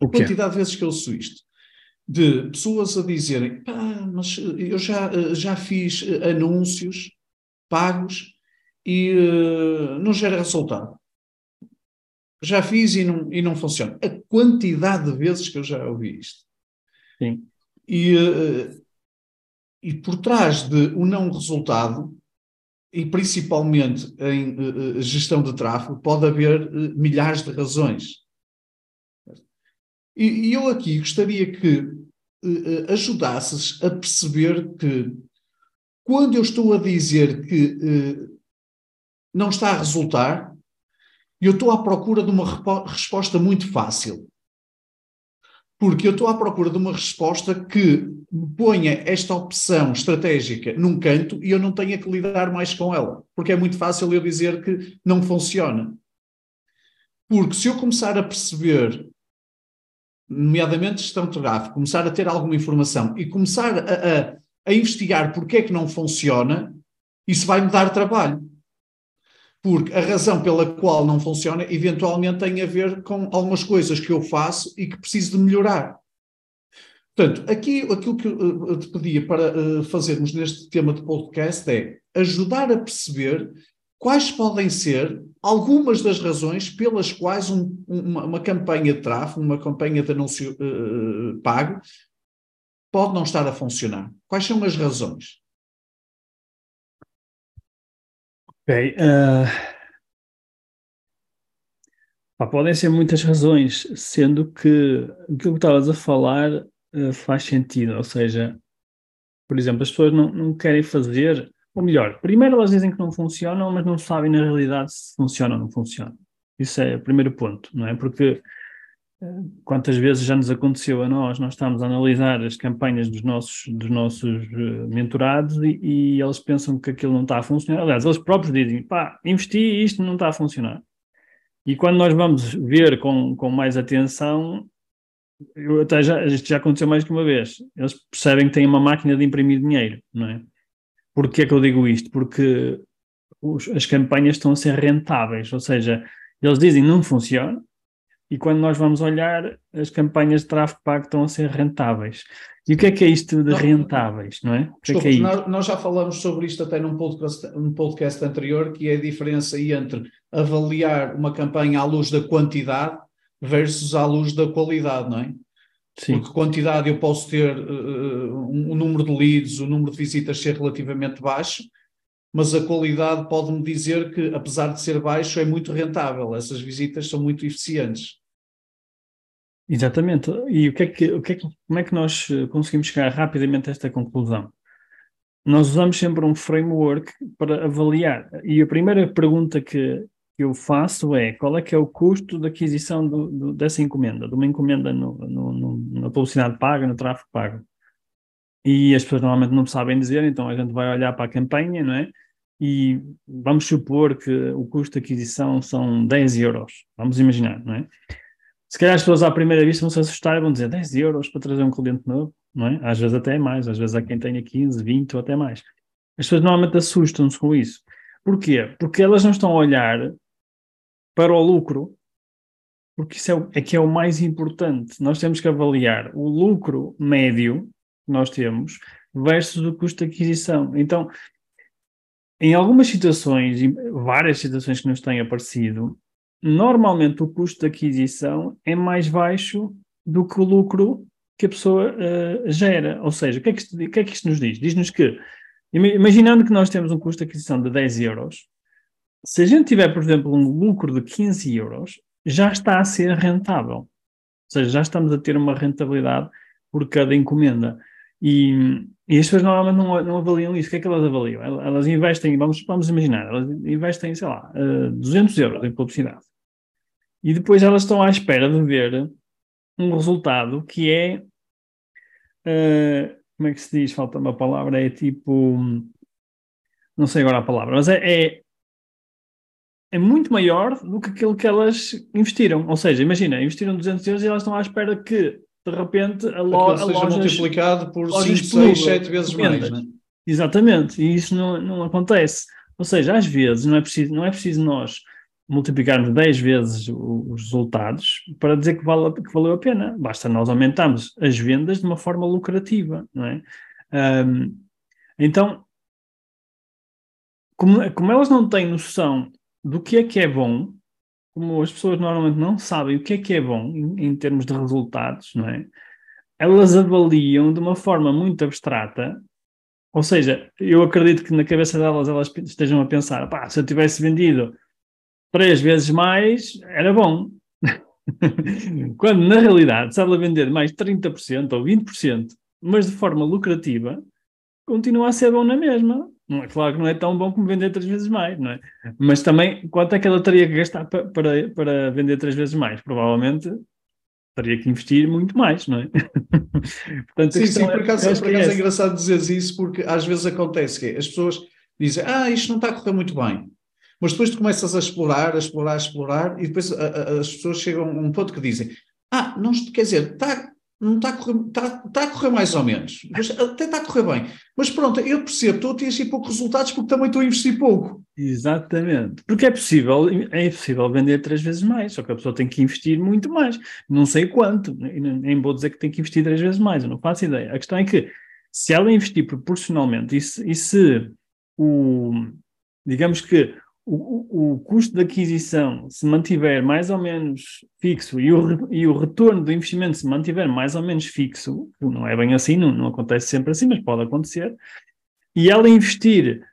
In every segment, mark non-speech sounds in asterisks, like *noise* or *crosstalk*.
O A quantidade de vezes que eu ouço isto. De pessoas a dizerem, pá, mas eu já, já fiz eh, anúncios pagos e eh, não gera resultado. Já fiz e não, e não funciona. A quantidade de vezes que eu já ouvi isto. Sim. E, eh, e por trás de um não resultado, e principalmente em eh, eh, gestão de tráfego, pode haver eh, milhares de razões. E, e eu aqui gostaria que eh, ajudasses a perceber que quando eu estou a dizer que eh, não está a resultar, eu estou à procura de uma resposta muito fácil. Porque eu estou à procura de uma resposta que me ponha esta opção estratégica num canto e eu não tenha que lidar mais com ela. Porque é muito fácil eu dizer que não funciona. Porque se eu começar a perceber, nomeadamente gestão de tráfego, começar a ter alguma informação e começar a, a, a investigar porque é que não funciona, isso vai me dar trabalho. Porque a razão pela qual não funciona, eventualmente, tem a ver com algumas coisas que eu faço e que preciso de melhorar. Portanto, aqui aquilo que eu te pedia para eh, fazermos neste tema de podcast é ajudar a perceber quais podem ser algumas das razões pelas quais um- uma, uma campanha de tráfego, uma campanha de anúncio eh, pago, pode não estar a funcionar. Quais são as razões? Ok. pá, podem ser muitas razões, sendo que aquilo que estavas a falar ah, faz sentido. Ou seja, por exemplo, as pessoas não, não querem fazer, ou melhor, primeiro elas dizem que não funcionam, mas não sabem na realidade se funciona ou não funciona. Isso é o primeiro ponto, não é? Porque ah, quantas vezes já nos aconteceu a nós, nós estamos a analisar as campanhas dos nossos, dos nossos eh, mentorados e, e eles pensam que aquilo não está a funcionar. Aliás, eles próprios dizem, pá, investi e isto não está a funcionar. E quando nós vamos ver com, com mais atenção, eu até já, isto já aconteceu mais que uma vez, eles percebem que têm uma máquina de imprimir dinheiro, não é? Porquê é que eu digo isto? Porque os- as campanhas estão a ser rentáveis, ou seja, eles dizem não funciona, e quando nós vamos olhar, as campanhas de tráfego pago estão a ser rentáveis. E o que é que é isto de rentáveis, não é? O que é Desculpa, é isto? nós, nós já falamos sobre isto até num podcast, num podcast anterior, que é a diferença entre avaliar uma campanha à luz da quantidade versus à luz da qualidade, não é? Sim, Porque quantidade eu posso ter eh, um, um número de leads, o número de visitas ser relativamente baixo, mas a qualidade pode-me dizer que, apesar de ser baixo, é muito rentável. Essas visitas são muito eficientes. exatamente. E o que é que, o que é que, como é que nós eh, conseguimos chegar rapidamente a esta conclusão? Nós usamos sempre um framework para avaliar. E a primeira pergunta que, eu faço é qual é que é o custo de aquisição do, do- dessa encomenda, de uma encomenda no- no- na publicidade paga, no tráfego pago. E as pessoas normalmente não sabem dizer, então a gente vai olhar para a campanha, não é? E vamos supor que o custo de aquisição são 10 euros. Vamos imaginar, não é? Se calhar as pessoas à primeira vista vão se assustar e vão dizer 10 euros para trazer um cliente novo, não é? Às vezes até mais, às vezes há quem tenha 15, 20 ou até mais. As pessoas normalmente assustam-se com isso. Porquê? Porque elas não estão a olhar para o lucro, porque isso é, é que é o mais importante. Nós temos que avaliar o lucro médio que nós temos versus o custo de aquisição. Então, em algumas situações, e várias situações que nos têm aparecido, normalmente o custo de aquisição é mais baixo do que o lucro que a pessoa eh, gera. Ou seja, o que, é que isto, o que é que isto nos diz? Diz-nos que, ima- imaginando que nós temos um custo de aquisição de 10 euros, se a gente tiver, por exemplo, um lucro de 15 euros, já está a ser rentável. Ou seja, já estamos a ter uma rentabilidade por cada encomenda. E, e as pessoas normalmente não, não avaliam isso. O que é que elas avaliam? Elas, investem, vamos, vamos imaginar, elas investem, sei lá, eh, 200 euros em publicidade. E depois elas estão à espera de ver um resultado que é. Uh, como é que se diz? Falta uma palavra, é tipo. Não sei agora a palavra, mas é, é, é muito maior do que aquilo que elas investiram. Ou seja, imagina, investiram 200 euros e elas estão à espera que, de repente, a, lo, seja lojas, multiplicado por 5, 6, 7 vezes mais. Né? Exatamente, e isso não, não acontece. Ou seja, às vezes não é preciso, não é preciso nós multiplicarmos 10 vezes os resultados para dizer que, vale, que valeu a pena. Basta nós aumentarmos as vendas de uma forma lucrativa, não é? Um, então, como, como elas não têm noção do que é que é bom, como as pessoas normalmente não sabem o que é que é bom em, em termos de resultados, não é? Elas avaliam de uma forma muito abstrata ou seja, eu acredito que na cabeça delas elas estejam a pensar, pá, se eu tivesse vendido três vezes mais, era bom. *laughs* Quando, na realidade, se ela vender mais 30% ou 20%, mas de forma lucrativa, continua a ser bom na mesma. É claro que não é tão bom como vender três vezes mais, não é? Mas também, quanto é que ela teria que gastar para, para, para vender três vezes mais? Provavelmente teria que investir muito mais, não é? *laughs* Portanto, sim, sim, por acaso, é, por acaso é, é engraçado dizer isso, porque às vezes acontece que as pessoas dizem, ah, isto não está a correr muito bem. Mas depois tu começas a explorar, a explorar, a explorar, e depois a, a, as pessoas chegam a um ponto que dizem: Ah, não, quer dizer, está, não está a, correr, está, está a correr mais ou menos, mas até está a correr bem. Mas pronto, eu percebo, estou a ter poucos resultados porque também estou a investir pouco. Exatamente. Porque é possível, é possível vender três vezes mais, só que a pessoa tem que investir muito mais. Não sei quanto, nem vou dizer que tem que investir três vezes mais, eu não faço ideia. A questão é que se ela investir proporcionalmente e se, e se o, digamos que o, o, custo de aquisição se mantiver mais ou menos fixo e o, e o retorno do investimento se mantiver mais ou menos fixo, não é bem assim, não, não acontece sempre assim, mas pode acontecer, e ela investir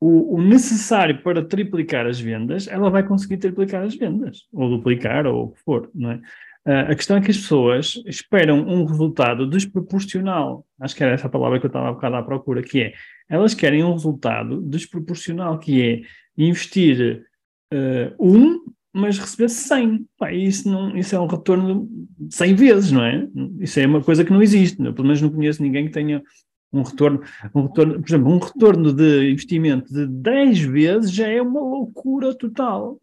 o, o, necessário para triplicar as vendas, ela vai conseguir triplicar as vendas, ou duplicar, ou o que for, não é? Uh, a questão é que as pessoas esperam um resultado desproporcional. Acho que era essa palavra que eu estava a bocado à procura, que é, elas querem um resultado desproporcional, que é investir uh, um, mas receber 100. Pá, isso, não, isso é um retorno de 100 vezes, não é? Isso é uma coisa que não existe. Eu, pelo menos não conheço ninguém que tenha um retorno, um retorno, por exemplo, um retorno de investimento de 10 vezes já é uma loucura total.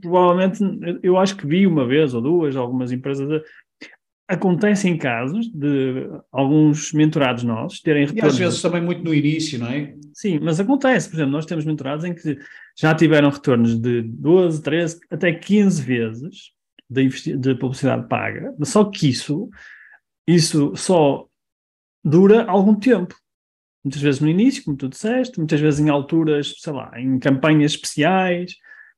Provavelmente, eu acho que vi uma vez ou duas algumas empresas acontecem casos de alguns mentorados nossos terem retornos. E às vezes também muito no início, não é? Sim, mas acontece. Por exemplo, nós temos mentorados em que já tiveram retornos de 12, 13, até 15 vezes de, de publicidade paga. Só que isso, isso só dura algum tempo. Muitas vezes no início, como tu disseste, muitas vezes em alturas, sei lá, em campanhas especiais,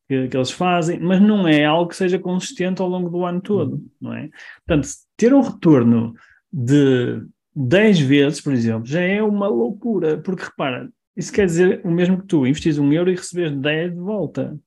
que, que, eles fazem, mas não é algo que seja consistente ao longo do ano todo, uhum. não é? Portanto, ter um retorno de 10 vezes, por exemplo, já é uma loucura, porque repara, isso quer dizer o mesmo que tu, investis um euro e recebes 10 de volta.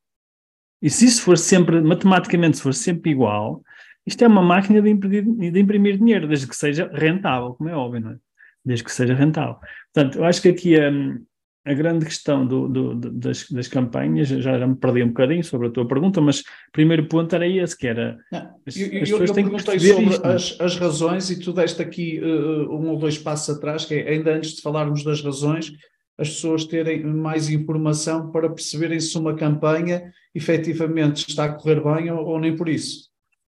E se isso for sempre, matematicamente, se for sempre igual, isto é uma máquina de imprimir, de imprimir dinheiro, desde que seja rentável, como é óbvio, não é? Desde que seja rentável. Portanto, eu acho que aqui um, a grande questão do, do, das, das, campanhas, já, já me perdi um bocadinho sobre a tua pergunta, mas o primeiro ponto era esse, que era... as, eu, as eu, eu perguntei sobre as, as, razões e tu deste aqui uh, um ou dois passos atrás, que é, ainda antes de falarmos das razões, as pessoas terem mais informação para perceberem se uma campanha efetivamente está a correr bem ou, ou nem por isso.